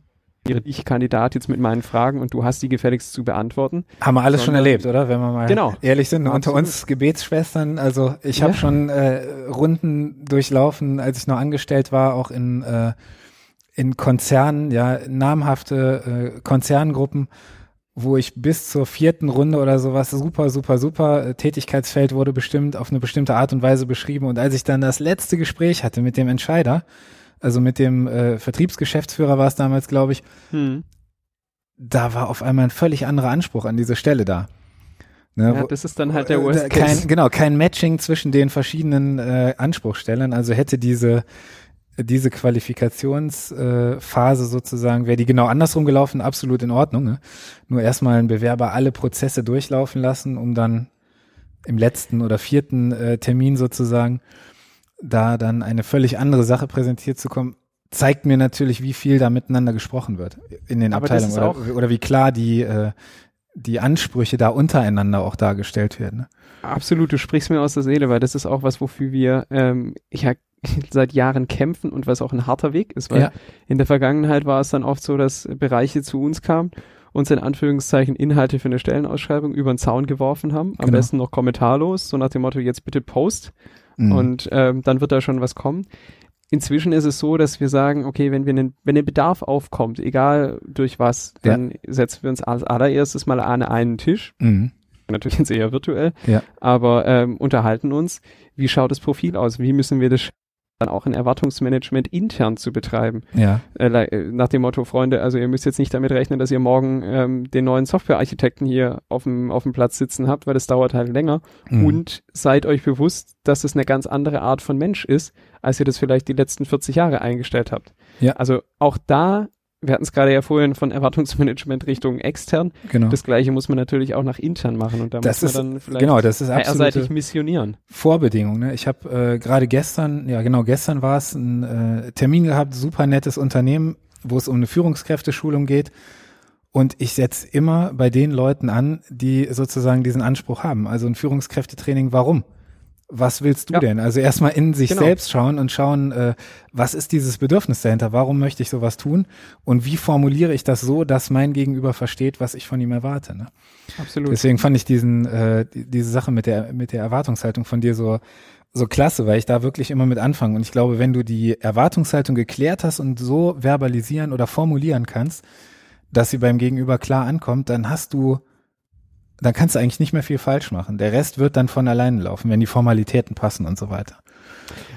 S2: ich Kandidat jetzt mit meinen Fragen und du hast die gefälligst zu beantworten.
S1: Haben wir alles schon erlebt, oder? Wenn wir mal
S2: genau.
S1: ehrlich sind. Absolut. Unter uns Gebetsschwestern, also ich habe ja. schon äh, Runden durchlaufen, als ich noch angestellt war, auch in, äh, in Konzernen, ja, namhafte äh, Konzerngruppen, wo ich bis zur vierten Runde oder sowas super, super, super äh, Tätigkeitsfeld wurde bestimmt auf eine bestimmte Art und Weise beschrieben. Und als ich dann das letzte Gespräch hatte mit dem Entscheider, also mit dem äh, Vertriebsgeschäftsführer war es damals, glaube ich, hm. da war auf einmal ein völlig anderer Anspruch an diese Stelle da.
S2: Ne, ja, das ist dann halt der äh, Worst
S1: kein, Case. Genau, kein Matching zwischen den verschiedenen äh, Anspruchstellern. Also hätte diese diese Qualifikationsphase äh, sozusagen, wäre die genau andersrum gelaufen, absolut in Ordnung. Ne? Nur erstmal ein Bewerber alle Prozesse durchlaufen lassen, um dann im letzten oder vierten äh, Termin sozusagen da dann eine völlig andere Sache präsentiert zu kommen, zeigt mir natürlich, wie viel da miteinander gesprochen wird in den Aber Abteilungen oder, oder, wie klar die, äh, die Ansprüche da untereinander auch dargestellt werden. Ne?
S2: Absolut, du sprichst mir aus der Seele, weil das ist auch was, wofür wir ähm, ja seit Jahren kämpfen und was auch ein harter Weg ist, weil ja. in der Vergangenheit war es dann oft so, dass Bereiche zu uns kamen uns in Anführungszeichen Inhalte für eine Stellenausschreibung über den Zaun geworfen haben, am genau. besten noch kommentarlos, so nach dem Motto, jetzt bitte post Mhm. Und ähm, dann wird da schon was kommen. Inzwischen ist es so, dass wir sagen, okay, wenn wir einen, wenn ein Bedarf aufkommt, egal durch was, dann ja. setzen wir uns als allererstes mal an einen Tisch. Mhm. Natürlich jetzt eher virtuell,
S1: ja.
S2: aber ähm, unterhalten uns. Wie schaut das Profil aus? Wie müssen wir das dann auch ein Erwartungsmanagement intern zu betreiben.
S1: Ja.
S2: Äh, äh, nach dem Motto, Freunde, also ihr müsst jetzt nicht damit rechnen, dass ihr morgen ähm, den neuen Softwarearchitekten hier auf dem, auf dem Platz sitzen habt, weil das dauert halt länger. Mhm. Und seid euch bewusst, dass es eine ganz andere Art von Mensch ist, als ihr das vielleicht die letzten 40 Jahre eingestellt habt.
S1: Ja.
S2: Also auch da wir hatten es gerade ja vorhin von Erwartungsmanagement Richtung extern.
S1: Genau.
S2: Das gleiche muss man natürlich auch nach intern machen und da
S1: das
S2: muss
S1: ist,
S2: man dann vielleicht
S1: genau, das ist
S2: einseitig missionieren.
S1: Vorbedingung. Ne? Ich habe äh, gerade gestern, ja genau, gestern war es ein äh, Termin gehabt, super nettes Unternehmen, wo es um eine Führungskräfteschulung geht. Und ich setze immer bei den Leuten an, die sozusagen diesen Anspruch haben. Also ein Führungskräftetraining, warum? Was willst du ja. denn? Also erstmal in sich genau. selbst schauen und schauen, äh, was ist dieses Bedürfnis dahinter? Warum möchte ich sowas tun? Und wie formuliere ich das so, dass mein Gegenüber versteht, was ich von ihm erwarte? Ne?
S2: Absolut.
S1: Deswegen fand ich diesen, äh, diese Sache mit der, mit der Erwartungshaltung von dir so, so klasse, weil ich da wirklich immer mit anfange. Und ich glaube, wenn du die Erwartungshaltung geklärt hast und so verbalisieren oder formulieren kannst, dass sie beim Gegenüber klar ankommt, dann hast du dann kannst du eigentlich nicht mehr viel falsch machen. Der Rest wird dann von alleine laufen, wenn die Formalitäten passen und so weiter.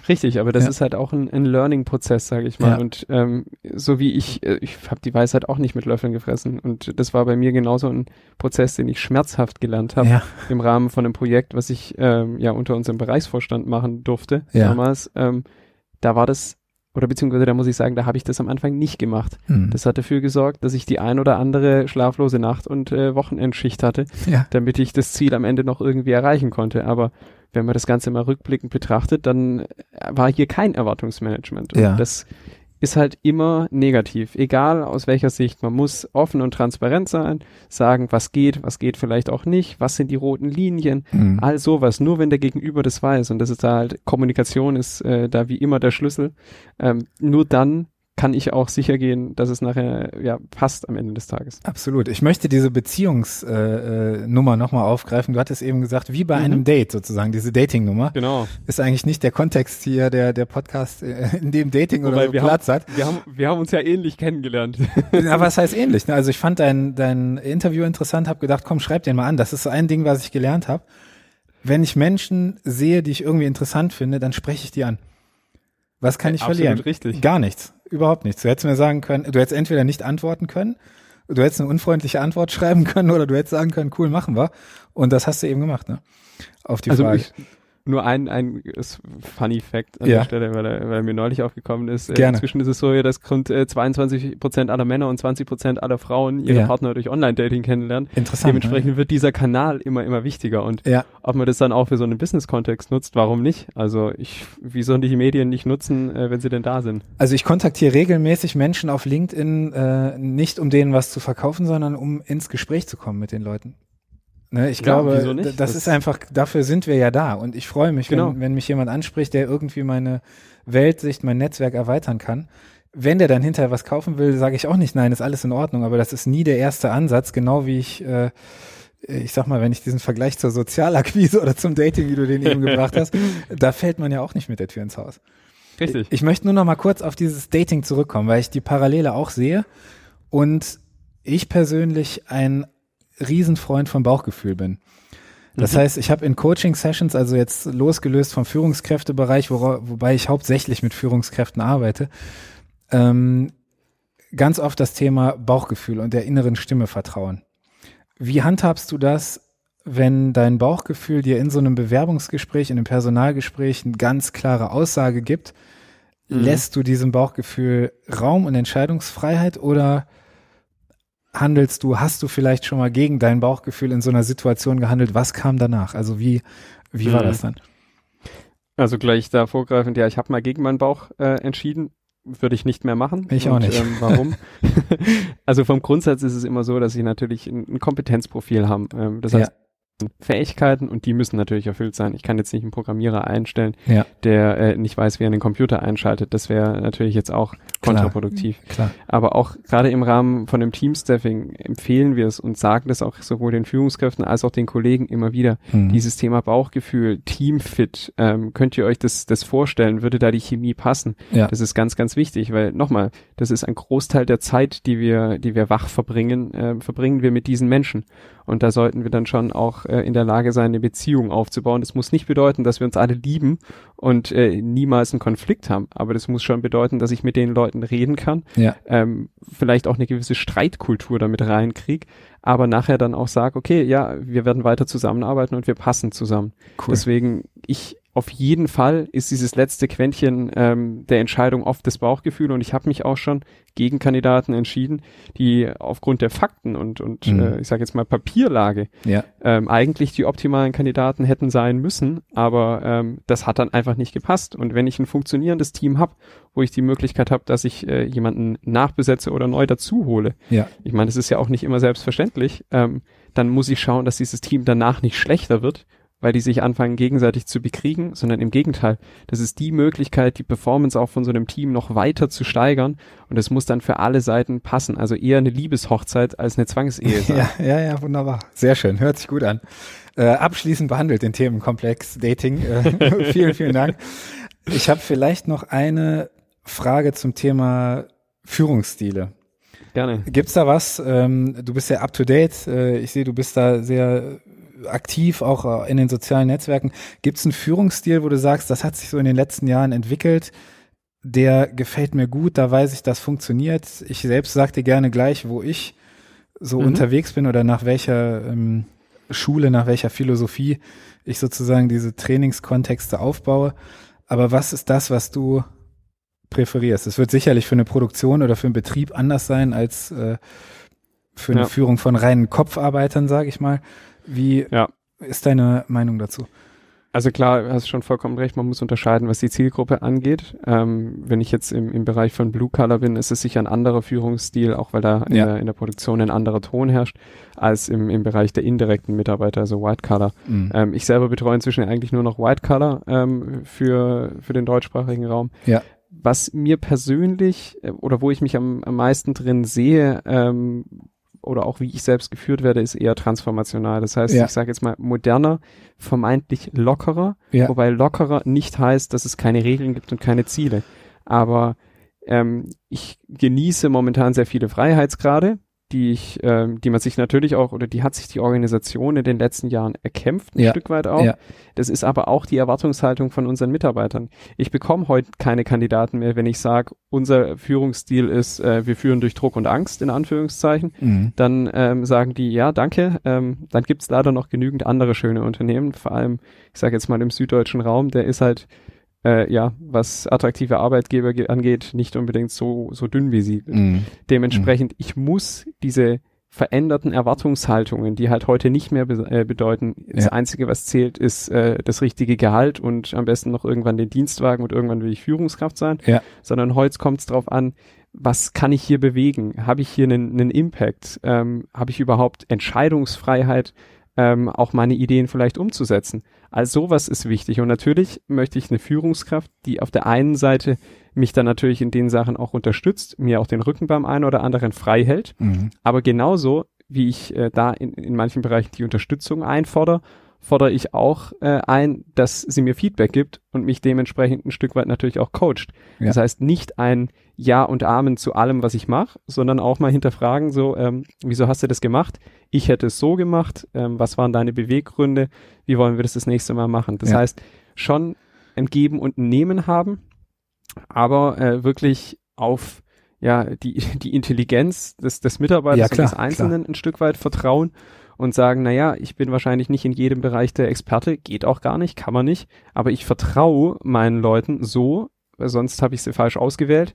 S2: Richtig, aber das ja. ist halt auch ein, ein Learning-Prozess, sage ich mal. Ja. Und ähm, so wie ich, äh, ich habe die Weisheit auch nicht mit Löffeln gefressen. Und das war bei mir genauso ein Prozess, den ich schmerzhaft gelernt habe
S1: ja.
S2: im Rahmen von einem Projekt, was ich ähm, ja unter unserem Bereichsvorstand machen durfte damals. Ähm, da war das oder beziehungsweise da muss ich sagen, da habe ich das am Anfang nicht gemacht. Mhm. Das hat dafür gesorgt, dass ich die ein oder andere schlaflose Nacht und äh, Wochenendschicht hatte,
S1: ja.
S2: damit ich das Ziel am Ende noch irgendwie erreichen konnte. Aber wenn man das Ganze mal rückblickend betrachtet, dann äh, war hier kein Erwartungsmanagement.
S1: Und ja.
S2: das ist halt immer negativ, egal aus welcher Sicht. Man muss offen und transparent sein, sagen, was geht, was geht vielleicht auch nicht, was sind die roten Linien, mhm. all sowas. Nur wenn der Gegenüber das weiß und das ist da halt, Kommunikation ist äh, da wie immer der Schlüssel. Ähm, nur dann kann ich auch sicher gehen, dass es nachher ja passt am Ende des Tages.
S1: Absolut. Ich möchte diese Beziehungsnummer äh, nochmal aufgreifen. Du hattest eben gesagt, wie bei mhm. einem Date sozusagen, diese Dating-Nummer.
S2: Genau.
S1: Ist eigentlich nicht der Kontext hier, der, der Podcast, äh, in dem Dating Wobei oder so
S2: Platz
S1: haben, hat.
S2: Wir haben, wir haben uns ja ähnlich kennengelernt.
S1: Aber was heißt ähnlich? Ne? Also ich fand dein, dein Interview interessant, habe gedacht, komm, schreib den mal an. Das ist so ein Ding, was ich gelernt habe. Wenn ich Menschen sehe, die ich irgendwie interessant finde, dann spreche ich die an. Was kann ich Absolut verlieren?
S2: richtig.
S1: Gar nichts. Überhaupt nichts. Du hättest mir sagen können, du hättest entweder nicht antworten können, du hättest eine unfreundliche Antwort schreiben können oder du hättest sagen können, cool, machen wir. Und das hast du eben gemacht, ne? Auf die
S2: also
S1: Frage.
S2: Ich, nur ein, ein Funny Fact an
S1: Ja.
S2: der Stelle, weil er, weil er mir neulich aufgekommen ist. Äh,
S1: Gerne.
S2: Inzwischen ist es so, dass rund äh, 22 Prozent aller Männer und 20 Prozent aller Frauen ihre
S1: Ja.
S2: Partner durch Online-Dating kennenlernen.
S1: Interessant.
S2: Dementsprechend wird dieser Kanal immer, immer wichtiger. Und
S1: Ne? Ja,
S2: ob man das dann auch für so einen Business-Kontext nutzt, warum nicht? Also ich, wie sollen die Medien nicht nutzen, äh, wenn sie denn da sind?
S1: also ich kontaktiere regelmäßig Menschen auf LinkedIn, äh, nicht um denen was zu verkaufen, sondern um ins Gespräch zu kommen mit den Leuten. Ne, ich
S2: Ja,
S1: glaube, das,
S2: Das-
S1: ist einfach, dafür sind wir ja da. Und ich freue mich,
S2: Genau.
S1: wenn, wenn mich jemand anspricht, der irgendwie meine Weltsicht, mein Netzwerk erweitern kann. Wenn der dann hinterher was kaufen will, sage ich auch nicht, nein, ist alles in Ordnung. Aber das ist nie der erste Ansatz, genau wie ich, äh, ich sag mal, wenn ich diesen Vergleich zur Sozialakquise oder zum Dating, wie du den eben gebracht hast, da fällt man ja auch nicht mit der Tür ins Haus.
S2: Richtig.
S1: Ich möchte nur noch mal kurz auf dieses Dating zurückkommen, weil ich die Parallele auch sehe und ich persönlich ein Riesenfreund vom Bauchgefühl bin. Das
S2: Mhm.
S1: heißt, ich habe in Coaching-Sessions, also jetzt losgelöst vom Führungskräftebereich, wora, wobei ich hauptsächlich mit Führungskräften arbeite, ähm, ganz oft das Thema Bauchgefühl und der inneren Stimme vertrauen. Wie handhabst du das, wenn dein Bauchgefühl dir in so einem Bewerbungsgespräch, in einem Personalgespräch eine ganz klare Aussage gibt?
S2: Mhm.
S1: Lässt du diesem Bauchgefühl Raum und Entscheidungsfreiheit oder handelst du, hast du vielleicht schon mal gegen dein Bauchgefühl in so einer Situation gehandelt? Was kam danach? Also wie, wie war
S2: Mhm.
S1: das dann?
S2: Also gleich da vorgreifend, ja, ich habe mal gegen meinen Bauch äh, entschieden. Würde ich nicht mehr machen.
S1: Ich auch
S2: Und,
S1: nicht.
S2: Ähm, warum? also vom Grundsatz ist es immer so, dass ich natürlich ein, ein Kompetenzprofil haben. Ähm, das
S1: Ja.
S2: Fähigkeiten und die müssen natürlich erfüllt sein. Ich kann jetzt nicht einen Programmierer einstellen,
S1: Ja.
S2: der äh, nicht weiß, wie er einen Computer einschaltet. Das wäre natürlich jetzt auch
S1: Klar.
S2: kontraproduktiv.
S1: Klar.
S2: Aber auch gerade im Rahmen von dem Teamstaffing empfehlen wir es und sagen das auch sowohl den Führungskräften als auch den Kollegen immer wieder.
S1: Mhm.
S2: Dieses Thema Bauchgefühl, Teamfit, ähm, könnt ihr euch das, das vorstellen? Würde da die Chemie passen?
S1: Ja.
S2: Das ist ganz, ganz wichtig, weil nochmal, das ist ein Großteil der Zeit, die wir, die wir wach verbringen, äh, verbringen wir mit diesen Menschen. Und da sollten wir dann schon auch äh, in der Lage sein, eine Beziehung aufzubauen. Das muss nicht bedeuten, dass wir uns alle lieben und äh, niemals einen Konflikt haben. Aber das muss schon bedeuten, dass ich mit den Leuten reden kann,
S1: Ja.
S2: ähm, vielleicht auch eine gewisse Streitkultur damit reinkrieg, aber nachher dann auch sage, okay, ja, wir werden weiter zusammenarbeiten und wir passen zusammen.
S1: Cool.
S2: Deswegen, ich auf jeden Fall ist dieses letzte Quäntchen ähm, der Entscheidung oft das Bauchgefühl und ich habe mich auch schon gegen Kandidaten entschieden, die aufgrund der Fakten und, und
S1: Mhm.
S2: äh, ich sage jetzt mal Papierlage
S1: ja.
S2: ähm, eigentlich die optimalen Kandidaten hätten sein müssen, aber ähm, das hat dann einfach nicht gepasst. Und wenn ich ein funktionierendes Team habe, wo ich die Möglichkeit habe, dass ich äh, jemanden nachbesetze oder neu dazu hole,
S1: Ja.
S2: ich meine, das ist ja auch nicht immer selbstverständlich, ähm, dann muss ich schauen, dass dieses Team danach nicht schlechter wird, weil die sich anfangen gegenseitig zu bekriegen, sondern im Gegenteil, das ist die Möglichkeit, die Performance auch von so einem Team noch weiter zu steigern und es muss dann für alle Seiten passen, also eher eine Liebeshochzeit als eine Zwangsehe sein.
S1: Ja, ja, ja, wunderbar. Sehr schön. Hört sich gut an. Äh, abschließend behandelt den Themenkomplex Dating. Äh, vielen, vielen Dank. Ich habe vielleicht noch eine Frage zum Thema Führungsstile.
S2: Gerne.
S1: Gibt's da was? Ähm, du bist ja up to date. Äh, ich sehe, du bist da sehr aktiv, auch äh, in den sozialen Netzwerken. Gibt's einen Führungsstil, wo du sagst, das hat sich so in den letzten Jahren entwickelt? Der gefällt mir gut, da weiß ich, das funktioniert. Ich selbst sag dir gerne gleich, wo ich so
S2: Mhm.
S1: unterwegs bin oder nach welcher ähm, Schule, nach welcher Philosophie ich sozusagen diese Trainingskontexte aufbaue. Aber was ist das, was du präferierst? Es wird sicherlich für eine Produktion oder für einen Betrieb anders sein als äh, für eine
S2: Ja.
S1: Führung von reinen Kopfarbeitern, sage ich mal. Wie
S2: Ja.
S1: ist deine Meinung dazu?
S2: Also klar, hast schon vollkommen recht, man muss unterscheiden, was die Zielgruppe angeht. Ähm, wenn ich jetzt im, im Bereich von Blue Color bin, ist es sicher ein anderer Führungsstil, auch weil da in,
S1: Ja.
S2: der, in der Produktion ein anderer Ton herrscht, als im, im Bereich der indirekten Mitarbeiter, also White Color.
S1: Mhm.
S2: Ähm, ich selber betreue inzwischen eigentlich nur noch White Color ähm, für, für den deutschsprachigen Raum.
S1: Ja.
S2: was mir persönlich äh, oder wo ich mich am, am meisten drin sehe, ähm, oder auch wie ich selbst geführt werde, ist eher transformational. Das heißt, ja. ich sage jetzt mal moderner, vermeintlich lockerer, ja. wobei lockerer nicht heißt, dass es keine Regeln gibt und keine Ziele. Aber ähm, ich genieße momentan sehr viele Freiheitsgrade, die ich, ähm, die man sich natürlich auch oder die hat sich die Organisation in den letzten Jahren erkämpft, ein ja. Stück weit auch. Ja. Das ist aber auch die Erwartungshaltung von unseren Mitarbeitern. Ich bekomme heute keine Kandidaten mehr, wenn ich sage, unser Führungsstil ist, äh, wir führen durch Druck und Angst in Anführungszeichen. Mhm. Dann ähm, sagen die, ja, danke. Ähm, dann gibt's leider noch genügend andere schöne Unternehmen, vor allem, ich sage jetzt mal im süddeutschen Raum, der ist halt äh, ja, was attraktive Arbeitgeber angeht, nicht unbedingt so, so dünn wie sie. Mm. Dementsprechend, mm. ich muss diese veränderten Erwartungshaltungen, die halt heute nicht mehr be äh, bedeuten, das ja. Einzige, was zählt, ist äh, das richtige Gehalt und am besten noch irgendwann den Dienstwagen und irgendwann will ich Führungskraft sein, ja. sondern heute kommt es darauf an, was kann ich hier bewegen? Habe ich hier einen, einen Impact? Ähm, Habe ich überhaupt Entscheidungsfreiheit? Ähm, auch meine Ideen vielleicht umzusetzen. Also sowas ist wichtig. Und natürlich möchte ich eine Führungskraft, die auf der einen Seite mich dann natürlich in den Sachen auch unterstützt, mir auch den Rücken beim einen oder anderen frei hält, mhm. aber genauso wie ich äh, da in, in manchen Bereichen die Unterstützung einfordere, fordere ich auch äh, ein, dass sie mir Feedback gibt und mich dementsprechend ein Stück weit natürlich auch coacht. Ja. Das heißt, nicht ein Ja und Amen zu allem, was ich mache, sondern auch mal hinterfragen, so, ähm, wieso hast du das gemacht? Ich hätte es so gemacht, ähm, was waren deine Beweggründe? Wie wollen wir das das nächste Mal machen? Das ja. heißt, schon ein Geben und ein Nehmen haben, aber äh, wirklich auf ja die die Intelligenz des des Mitarbeiters ja, klar, und des Einzelnen klar. ein Stück weit vertrauen und sagen, naja, ich bin wahrscheinlich nicht in jedem Bereich der Experte, geht auch gar nicht, kann man nicht, aber ich vertraue meinen Leuten so, sonst habe ich sie falsch ausgewählt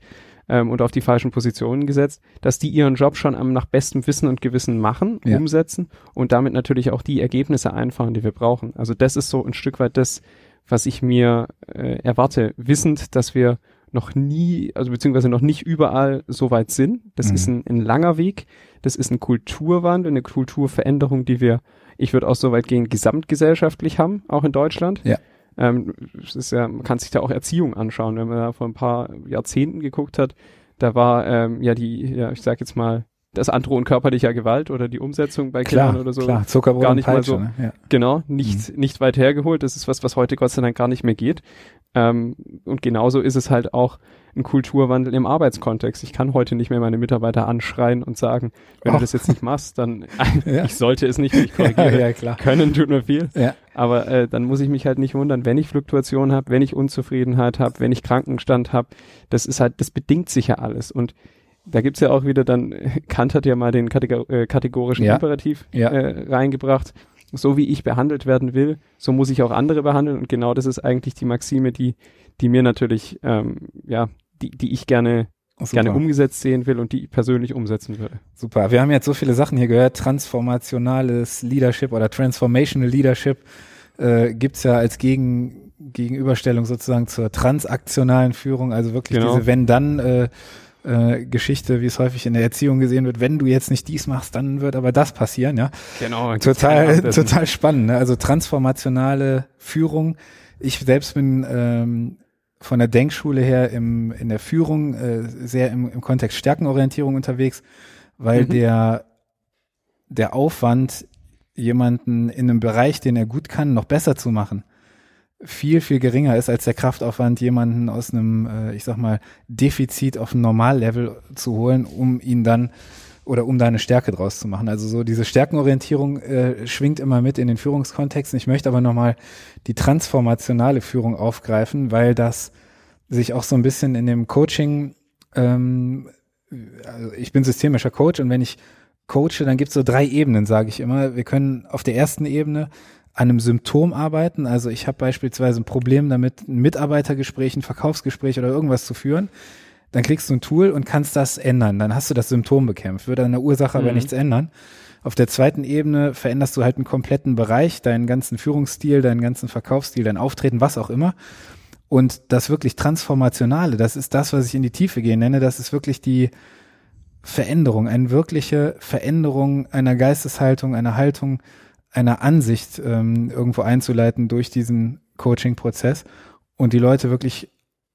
S2: ähm, und auf die falschen Positionen gesetzt, dass die ihren Job schon am nach bestem Wissen und Gewissen machen, ja. umsetzen und damit natürlich auch die Ergebnisse einfahren, die wir brauchen. Also das ist so ein Stück weit das, was ich mir äh, erwarte, wissend, dass wir noch nie, also beziehungsweise noch nicht überall so weit sind. Das mhm. ist ein, ein, langer Weg. Das ist ein Kulturwandel, eine Kulturveränderung, die wir, ich würde auch so weit gehen, gesamtgesellschaftlich haben, auch in Deutschland. Ja. Ähm, ist ja, man kann sich da auch Erziehung anschauen, wenn man da vor ein paar Jahrzehnten geguckt hat. Da war ähm, ja die, ja, ich sag jetzt mal, das Androhen körperlicher Gewalt oder die Umsetzung bei klar, Kindern oder so
S1: klar. Zuckerbrot
S2: gar nicht
S1: Peitsche,
S2: mal so ne? ja. genau nicht mhm. nicht weit hergeholt das ist was was heute Gott sei Dank gar nicht mehr geht ähm, und genauso ist es halt auch ein Kulturwandel im Arbeitskontext. Ich kann heute nicht mehr meine Mitarbeiter anschreien und sagen, wenn oh. du das jetzt nicht machst, dann ja. ich sollte es nicht, ich korrigiere. ja, klar. Können tut mir viel. Ja. Aber äh, dann muss ich mich halt nicht wundern, wenn ich Fluktuation habe, wenn ich Unzufriedenheit habe, wenn ich Krankenstand habe. Das ist halt, das bedingt sich ja alles. Und da gibt's ja auch wieder dann, Kant hat ja mal den Kategor äh, kategorischen ja. Imperativ ja. Äh, reingebracht so wie ich behandelt werden will, so muss ich auch andere behandeln. Und genau das ist eigentlich die Maxime, die, die mir natürlich, ähm, ja, die, die ich gerne, gerne umgesetzt sehen will und die ich persönlich umsetzen würde.
S1: Super. Wir haben jetzt so viele Sachen hier gehört. Transformationales Leadership oder Transformational Leadership äh, gibt's ja als Gegen, Gegenüberstellung sozusagen zur transaktionalen Führung, also wirklich genau. diese Wenn-Dann- äh, äh, Geschichte, wie es häufig in der Erziehung gesehen wird, wenn du jetzt nicht dies machst, dann wird aber das passieren, ja. Genau. Total, total spannend. Ne? Also transformationale Führung. Ich selbst bin ähm, von der Denkschule her im, in der Führung äh, sehr im, im Kontext Stärkenorientierung unterwegs, weil mhm. der, der Aufwand, jemanden in einem Bereich, den er gut kann, noch besser zu machen, viel, viel geringer ist als der Kraftaufwand, jemanden aus einem, äh, ich sag mal, Defizit auf ein Normallevel zu holen, um ihn dann oder um da eine Stärke draus zu machen. Also so diese Stärkenorientierung äh, schwingt immer mit in den Führungskontexten. Ich möchte aber nochmal die transformationale Führung aufgreifen, weil das sich auch so ein bisschen in dem Coaching, ähm, also ich bin systemischer Coach und wenn ich coache, dann gibt es so drei Ebenen, sage ich immer. Wir können auf der ersten Ebene an einem Symptom arbeiten. Also ich habe beispielsweise ein Problem damit, ein Mitarbeitergespräch, ein Verkaufsgespräch oder irgendwas zu führen. Dann klickst du ein Tool und kannst das ändern. Dann hast du das Symptom bekämpft. Würde an der Ursache mhm. aber nichts ändern. Auf der zweiten Ebene veränderst du halt einen kompletten Bereich, deinen ganzen Führungsstil, deinen ganzen Verkaufsstil, dein Auftreten, was auch immer. Und das wirklich Transformationale, das ist das, was ich in die Tiefe gehen nenne. Das ist wirklich die Veränderung, eine wirkliche Veränderung einer Geisteshaltung, einer Haltung, einer Ansicht ähm, irgendwo einzuleiten durch diesen Coaching-Prozess und die Leute wirklich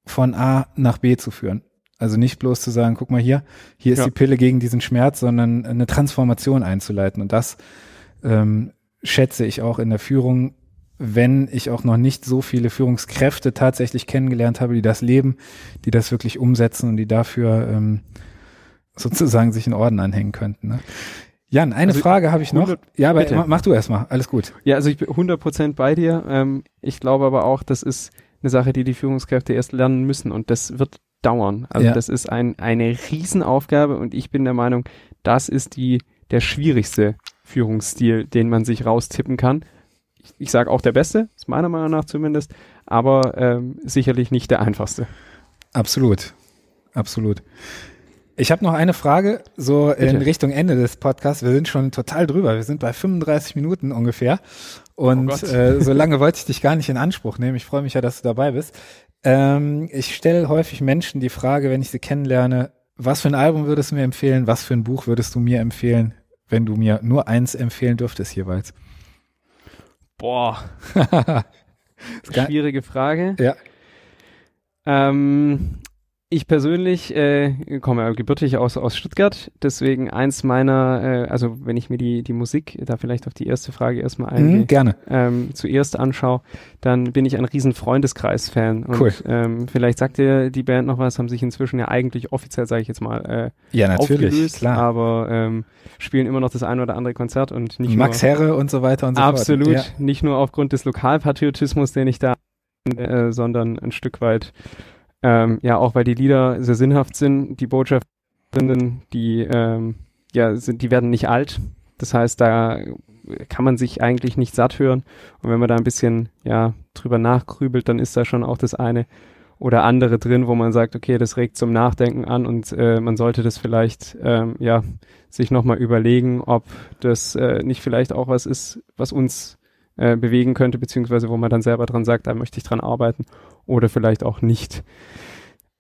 S1: von A nach B zu führen. Also nicht bloß zu sagen, guck mal hier, hier ist
S2: Ja.
S1: die Pille gegen diesen Schmerz, sondern eine Transformation einzuleiten. Und das ähm, schätze ich auch in der Führung, wenn ich auch noch nicht so viele Führungskräfte tatsächlich kennengelernt habe, die das leben, die das wirklich umsetzen und die dafür ähm, sozusagen sich in Orden anhängen könnten. Ne? Jan, eine
S2: Also,
S1: Frage habe ich noch.
S2: 100
S1: Ja, aber
S2: bitte.
S1: mach, mach du erstmal. Alles gut.
S2: Ja, also ich bin 100% bei dir. Ähm, ich glaube aber auch, das ist eine Sache, die die Führungskräfte erst lernen müssen und das wird dauern. Also
S1: Ja.
S2: das ist ein, eine Riesenaufgabe und ich bin der Meinung, das ist die, der schwierigste Führungsstil, den man sich raustippen kann. Ich, ich sage auch der beste, ist meiner Meinung nach zumindest, aber ähm, sicherlich nicht der einfachste.
S1: Absolut. Absolut. Ich habe noch eine Frage, so in
S2: Bitte.
S1: Richtung Ende des Podcasts. Wir sind schon total drüber. Wir sind bei 35 Minuten ungefähr. Und
S2: Oh
S1: äh, so lange wollte ich dich gar nicht in Anspruch nehmen. Ich freue mich ja, dass du dabei bist. Ähm, ich stelle häufig Menschen die Frage, wenn ich sie kennenlerne, was für ein Album würdest du mir empfehlen? Was für ein Buch würdest du mir empfehlen, wenn du mir nur eins empfehlen dürftest jeweils?
S2: Boah, schwierige Frage.
S1: Ja.
S2: Ähm, ich persönlich äh, komme ja gebürtig aus, aus Stuttgart, deswegen eins meiner, äh, also wenn ich mir die, die Musik, da vielleicht auf die erste Frage erstmal eingehe,
S1: Mhm, gerne.
S2: ähm, zuerst anschaue, dann bin ich ein riesen Freundeskreis-Fan. Und
S1: Cool.
S2: ähm, vielleicht sagt dir die Band noch was, haben sich inzwischen ja eigentlich offiziell, sage ich jetzt mal, äh,
S1: Ja, natürlich,
S2: aufgelöst,
S1: klar.
S2: aber ähm, spielen immer noch das ein oder andere Konzert und nicht
S1: Max
S2: nur
S1: Herre und so weiter und so
S2: Absolut,
S1: fort. Ja.
S2: nicht nur aufgrund des Lokalpatriotismus, den ich da, äh, sondern ein Stück weit, ähm, ja, auch weil die Lieder sehr sinnhaft sind, die Botschaften, die, ähm, ja, sind, die werden nicht alt. Das heißt, da kann man sich eigentlich nicht satt hören. Und wenn man da ein bisschen, ja, drüber nachgrübelt, dann ist da schon auch das eine oder andere drin, wo man sagt, okay, das regt zum Nachdenken an und äh, man sollte das vielleicht, ähm, ja, sich nochmal überlegen, ob das äh, nicht vielleicht auch was ist, was uns äh, bewegen könnte, beziehungsweise wo man dann selber dran sagt, da möchte ich dran arbeiten oder vielleicht auch nicht.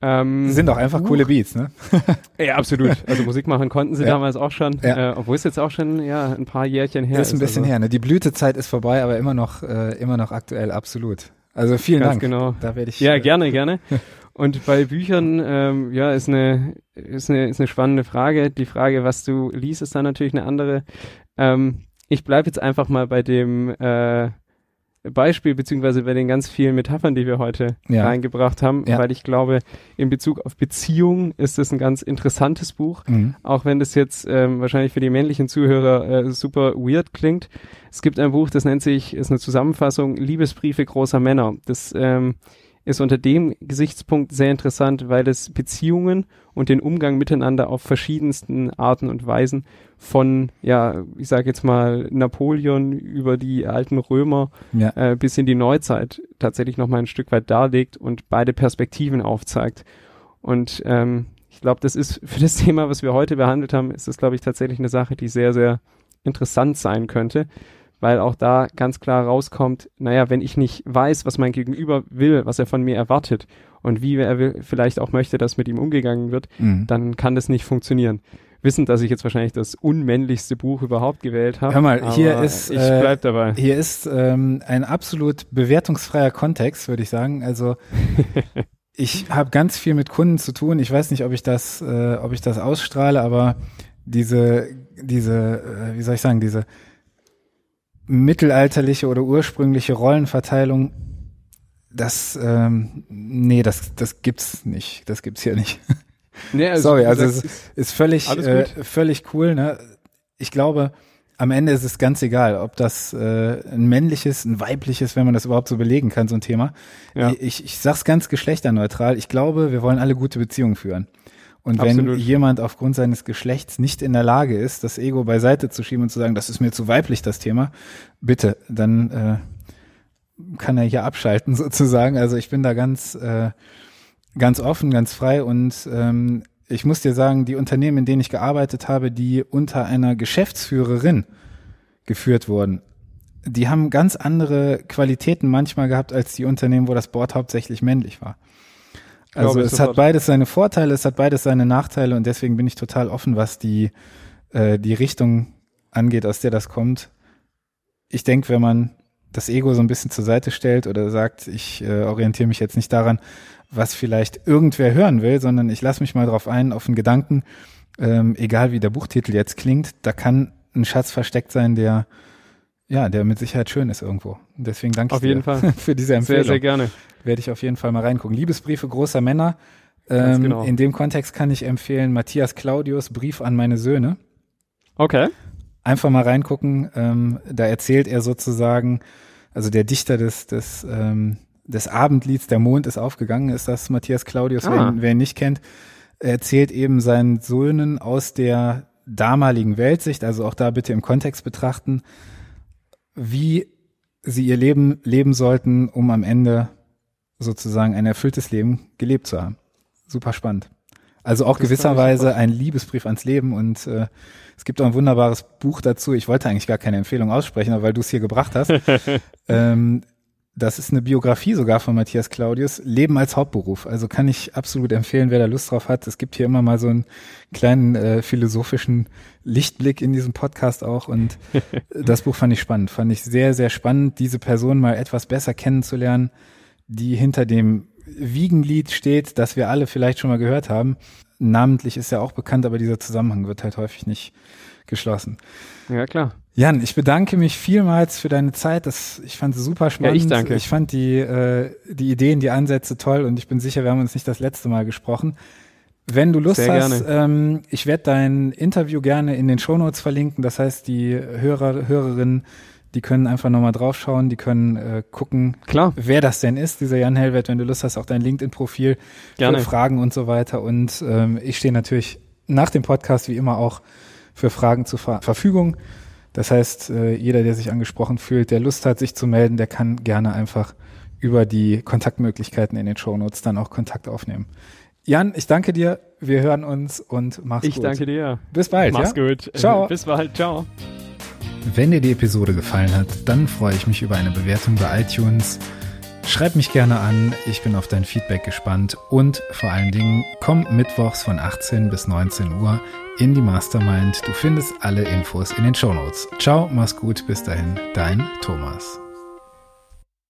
S2: Ähm,
S1: Sind doch einfach coole Beats, ne?
S2: ja, absolut. Also Musik machen konnten sie
S1: Ja.
S2: damals auch schon,
S1: Ja.
S2: äh, obwohl es jetzt auch schon ja ein paar Jährchen her ist.
S1: ist ein bisschen
S2: also,
S1: her, ne? Die Blütezeit ist vorbei, aber immer noch, äh, immer noch aktuell, absolut. Also vielen
S2: Ganz
S1: Dank.
S2: genau.
S1: Da werde ich.
S2: Ja,
S1: äh,
S2: gerne, gerne. Und bei Büchern, ähm, ja, ist eine, ist eine, ist eine spannende Frage. Die Frage, was du liest, ist dann natürlich eine andere. Ähm, ich bleibe jetzt einfach mal bei dem äh, Beispiel, beziehungsweise bei den ganz vielen Metaphern, die wir heute
S1: Ja.
S2: reingebracht haben,
S1: Ja.
S2: weil ich glaube, in Bezug auf Beziehung ist es ein ganz interessantes Buch.
S1: Mhm.
S2: Auch wenn das jetzt ähm, wahrscheinlich für die männlichen Zuhörer äh, super weird klingt. Es gibt ein Buch, das nennt sich, ist eine Zusammenfassung, Liebesbriefe großer Männer. Das ähm, ist unter dem Gesichtspunkt sehr interessant, weil es Beziehungen und den Umgang miteinander auf verschiedensten Arten und Weisen von, ja, ich sage jetzt mal Napoleon über die alten Römer
S1: Ja.
S2: äh, bis in die Neuzeit tatsächlich nochmal ein Stück weit darlegt und beide Perspektiven aufzeigt. Und ähm, ich glaube, das ist für das Thema, was wir heute behandelt haben, ist das, glaube ich, tatsächlich eine Sache, die sehr, sehr interessant sein könnte, weil auch da ganz klar rauskommt, naja, wenn ich nicht weiß, was mein Gegenüber will, was er von mir erwartet und wie er will, vielleicht auch möchte, dass mit ihm umgegangen wird,
S1: Mhm.
S2: dann kann das nicht funktionieren. Wissend, dass ich jetzt wahrscheinlich das unmännlichste Buch überhaupt gewählt habe.
S1: Hör mal, hier ist,
S2: Ich
S1: äh,
S2: bleib dabei.
S1: Hier ist ähm, ein absolut bewertungsfreier Kontext, würde ich sagen. Also ich habe ganz viel mit Kunden zu tun. Ich weiß nicht, ob ich das, äh, ob ich das ausstrahle, aber diese, diese, äh, wie soll ich sagen, diese mittelalterliche oder ursprüngliche Rollenverteilung, das, ähm, nee, das, das gibt's nicht. Das gibt's hier nicht.
S2: Nee,
S1: Sorry,
S2: wie
S1: also es ist völlig,
S2: Alles
S1: äh, völlig cool. Ne? Ich glaube, am Ende ist es ganz egal, ob das äh, ein männliches, ein weibliches, wenn man das überhaupt so belegen kann, so ein Thema.
S2: Ja.
S1: Ich, ich sag's ganz geschlechterneutral. Ich glaube, wir wollen alle gute Beziehungen führen. Und wenn
S2: Absolut.
S1: jemand aufgrund seines Geschlechts nicht in der Lage ist, das Ego beiseite zu schieben und zu sagen, das ist mir zu weiblich, das Thema, bitte, dann äh, kann er hier abschalten sozusagen. Also ich bin da ganz, äh, ganz offen, ganz frei und ähm, ich muss dir sagen, die Unternehmen, in denen ich gearbeitet habe, die unter einer Geschäftsführerin geführt wurden, die haben ganz andere Qualitäten manchmal gehabt als die Unternehmen, wo das Board hauptsächlich männlich war. Also es hat
S2: sofort.
S1: beides seine Vorteile, es hat beides seine Nachteile und deswegen bin ich total offen, was die, äh, die Richtung angeht, aus der das kommt. Ich denke, wenn man das Ego so ein bisschen zur Seite stellt oder sagt, ich äh, orientiere mich jetzt nicht daran, was vielleicht irgendwer hören will, sondern ich lasse mich mal drauf ein, auf einen Gedanken, ähm, egal wie der Buchtitel jetzt klingt, da kann ein Schatz versteckt sein, der ja, der mit Sicherheit schön ist irgendwo. Deswegen danke
S2: auf
S1: ich
S2: jeden
S1: dir
S2: Fall.
S1: für diese Empfehlung.
S2: Sehr, sehr gerne.
S1: Werde ich auf jeden Fall mal reingucken. Liebesbriefe großer Männer. Ähm,
S2: genau.
S1: In dem Kontext kann ich empfehlen Matthias Claudius Brief an meine Söhne.
S2: Okay.
S1: Einfach mal reingucken. Ähm, da erzählt er sozusagen, also der Dichter des, des, ähm, des Abendlieds Der Mond ist aufgegangen, ist das Matthias Claudius,
S2: Ah.
S1: wer, ihn, wer ihn nicht kennt. Er erzählt eben seinen Söhnen aus der damaligen Weltsicht, also auch da bitte im Kontext betrachten, wie sie ihr Leben leben sollten, um am Ende sozusagen ein erfülltes Leben gelebt zu haben. Super spannend. Also auch
S2: Das
S1: gewisserweise ein Liebesbrief ans Leben und äh, es gibt auch ein wunderbares Buch dazu. Ich wollte eigentlich gar keine Empfehlung aussprechen, aber weil du es hier gebracht hast. ähm, das ist eine Biografie sogar von Matthias Claudius, Leben als Hauptberuf. Also kann ich absolut empfehlen, wer da Lust drauf hat. Es gibt hier immer mal so einen kleinen äh, philosophischen Lichtblick in diesem Podcast auch. Und das Buch fand ich spannend. Fand ich sehr, sehr spannend, diese Person mal etwas besser kennenzulernen, die hinter dem Wiegenlied steht, das wir alle vielleicht schon mal gehört haben. Namentlich ist er auch bekannt, aber dieser Zusammenhang wird halt häufig nicht geschlossen.
S2: Ja, klar.
S1: Jan, ich bedanke mich vielmals für deine Zeit. Das, ich fand es super spannend.
S2: ich danke.
S1: Ich fand die, äh, die Ideen, die Ansätze toll und ich bin sicher, wir haben uns nicht das letzte Mal gesprochen. Wenn du Lust
S2: Sehr
S1: hast, ähm, ich werde dein Interview gerne in den Shownotes verlinken. Das heißt, die Hörer, Hörerinnen, die können einfach nochmal draufschauen, die können äh, gucken,
S2: Klar.
S1: wer das denn ist, dieser Jan Hellwert. Wenn du Lust hast, auch dein LinkedIn-Profil
S2: Gerne.
S1: für Fragen und so weiter. Und ähm, ich stehe natürlich nach dem Podcast wie immer auch für Fragen zur Ver Verfügung. Das heißt, äh, jeder, der sich angesprochen fühlt, der Lust hat, sich zu melden, der kann gerne einfach über die Kontaktmöglichkeiten in den Shownotes dann auch Kontakt aufnehmen. Jan, ich danke dir. Wir hören uns und mach's
S2: Ich
S1: gut.
S2: danke dir.
S1: Bis bald.
S2: Mach's
S1: ja?
S2: gut.
S1: Ciao.
S2: Bis bald. Ciao.
S1: Wenn dir die Episode gefallen hat, dann freue ich mich über eine Bewertung bei iTunes. Schreib mich gerne an, ich bin auf dein Feedback gespannt und vor allen Dingen komm mittwochs von 18 bis 19 Uhr in die Mastermind. Du findest alle Infos in den Shownotes. Ciao, mach's gut, bis dahin, dein Thomas.